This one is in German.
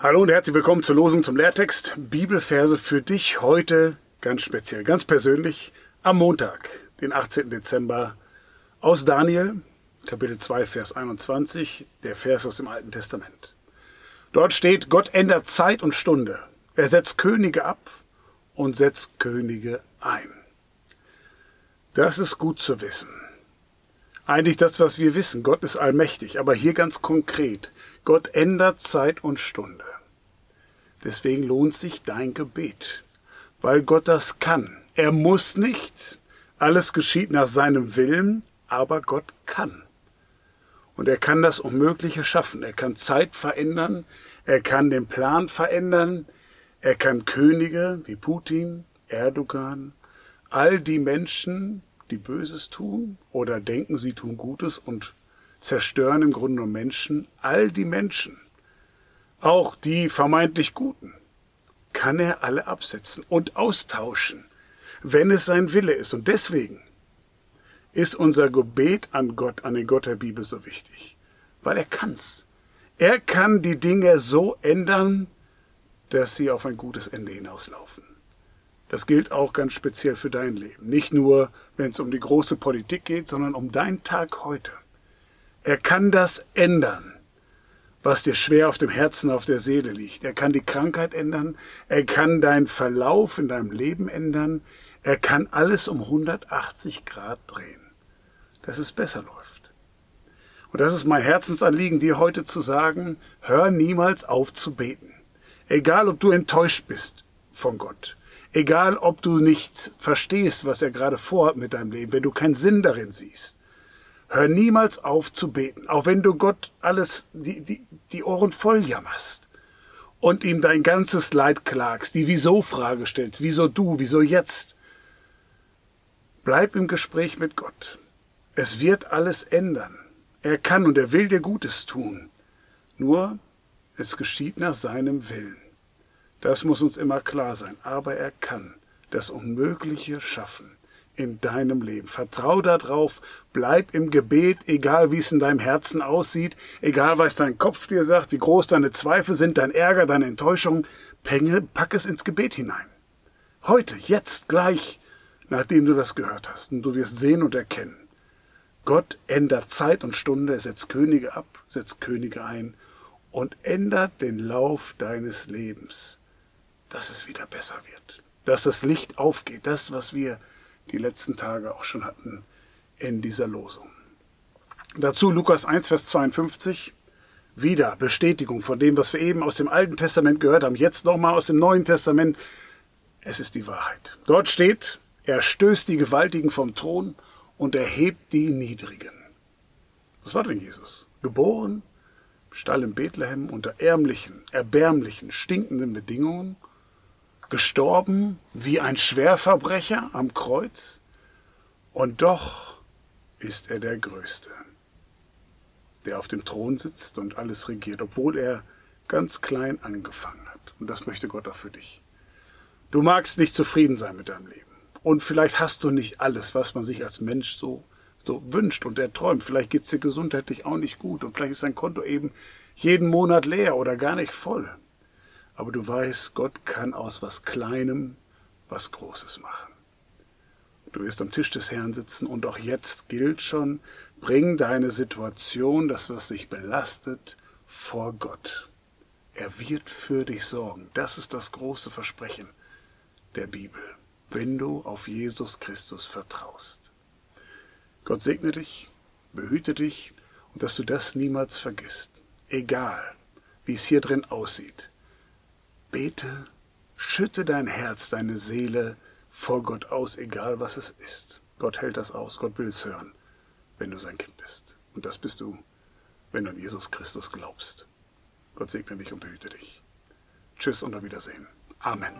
Hallo und herzlich willkommen zur Losung zum Lehrtext. Bibelverse für dich heute ganz speziell, ganz persönlich am Montag, den 18. Dezember aus Daniel, Kapitel 2, Vers 21, der Vers aus dem Alten Testament. Dort steht, Gott ändert Zeit und Stunde. Er setzt Könige ab und setzt Könige ein. Das ist gut zu wissen. Eigentlich das, was wir wissen. Gott ist allmächtig, aber hier ganz konkret. Gott ändert Zeit und Stunde. Deswegen lohnt sich dein Gebet, weil Gott das kann. Er muss nicht, alles geschieht nach seinem Willen, aber Gott kann. Und er kann das Unmögliche schaffen. Er kann Zeit verändern, er kann den Plan verändern, er kann Könige wie Putin, Erdogan, all die Menschen, die Böses tun oder denken, sie tun Gutes und zerstören im Grunde nur Menschen, all die Menschen auch die vermeintlich Guten, kann er alle absetzen und austauschen, wenn es sein Wille ist. Und deswegen ist unser Gebet an Gott, an den Gott der Bibel so wichtig, weil er kann's. Er kann die Dinge so ändern, dass sie auf ein gutes Ende hinauslaufen. Das gilt auch ganz speziell für dein Leben. Nicht nur, wenn es um die große Politik geht, sondern um deinen Tag heute. Er kann das ändern was dir schwer auf dem Herzen, auf der Seele liegt. Er kann die Krankheit ändern, er kann deinen Verlauf in deinem Leben ändern, er kann alles um 180 Grad drehen, dass es besser läuft. Und das ist mein Herzensanliegen, dir heute zu sagen, hör niemals auf zu beten. Egal, ob du enttäuscht bist von Gott, egal, ob du nicht verstehst, was er gerade vorhat mit deinem Leben, wenn du keinen Sinn darin siehst, Hör niemals auf zu beten, auch wenn du Gott alles die, die, die Ohren voll jammerst und ihm dein ganzes Leid klagst, die Wieso-Frage stellst, wieso du, wieso jetzt. Bleib im Gespräch mit Gott. Es wird alles ändern. Er kann und er will dir Gutes tun. Nur, es geschieht nach seinem Willen. Das muss uns immer klar sein. Aber er kann das Unmögliche schaffen in deinem Leben. Vertrau darauf, bleib im Gebet, egal wie es in deinem Herzen aussieht, egal was dein Kopf dir sagt, wie groß deine Zweifel sind, dein Ärger, deine Enttäuschung, Penge, pack es ins Gebet hinein. Heute, jetzt, gleich, nachdem du das gehört hast, und du wirst sehen und erkennen. Gott ändert Zeit und Stunde, er setzt Könige ab, setzt Könige ein und ändert den Lauf deines Lebens, dass es wieder besser wird, dass das Licht aufgeht, das, was wir die letzten Tage auch schon hatten in dieser Losung. Dazu Lukas 1, Vers 52. Wieder Bestätigung von dem, was wir eben aus dem Alten Testament gehört haben, jetzt nochmal aus dem Neuen Testament. Es ist die Wahrheit. Dort steht, er stößt die Gewaltigen vom Thron und erhebt die Niedrigen. Was war denn Jesus? Geboren, Stall in Bethlehem unter ärmlichen, erbärmlichen, stinkenden Bedingungen gestorben wie ein Schwerverbrecher am Kreuz, und doch ist er der Größte, der auf dem Thron sitzt und alles regiert, obwohl er ganz klein angefangen hat. Und das möchte Gott auch für dich. Du magst nicht zufrieden sein mit deinem Leben. Und vielleicht hast du nicht alles, was man sich als Mensch so, so wünscht und erträumt. Vielleicht geht's dir gesundheitlich auch nicht gut und vielleicht ist dein Konto eben jeden Monat leer oder gar nicht voll. Aber du weißt, Gott kann aus was Kleinem was Großes machen. Du wirst am Tisch des Herrn sitzen und auch jetzt gilt schon, bring deine Situation, das was dich belastet, vor Gott. Er wird für dich sorgen. Das ist das große Versprechen der Bibel, wenn du auf Jesus Christus vertraust. Gott segne dich, behüte dich und dass du das niemals vergisst, egal wie es hier drin aussieht. Bete, schütte dein Herz, deine Seele vor Gott aus, egal was es ist. Gott hält das aus, Gott will es hören, wenn du sein Kind bist. Und das bist du, wenn du an Jesus Christus glaubst. Gott segne dich und behüte dich. Tschüss und auf Wiedersehen. Amen.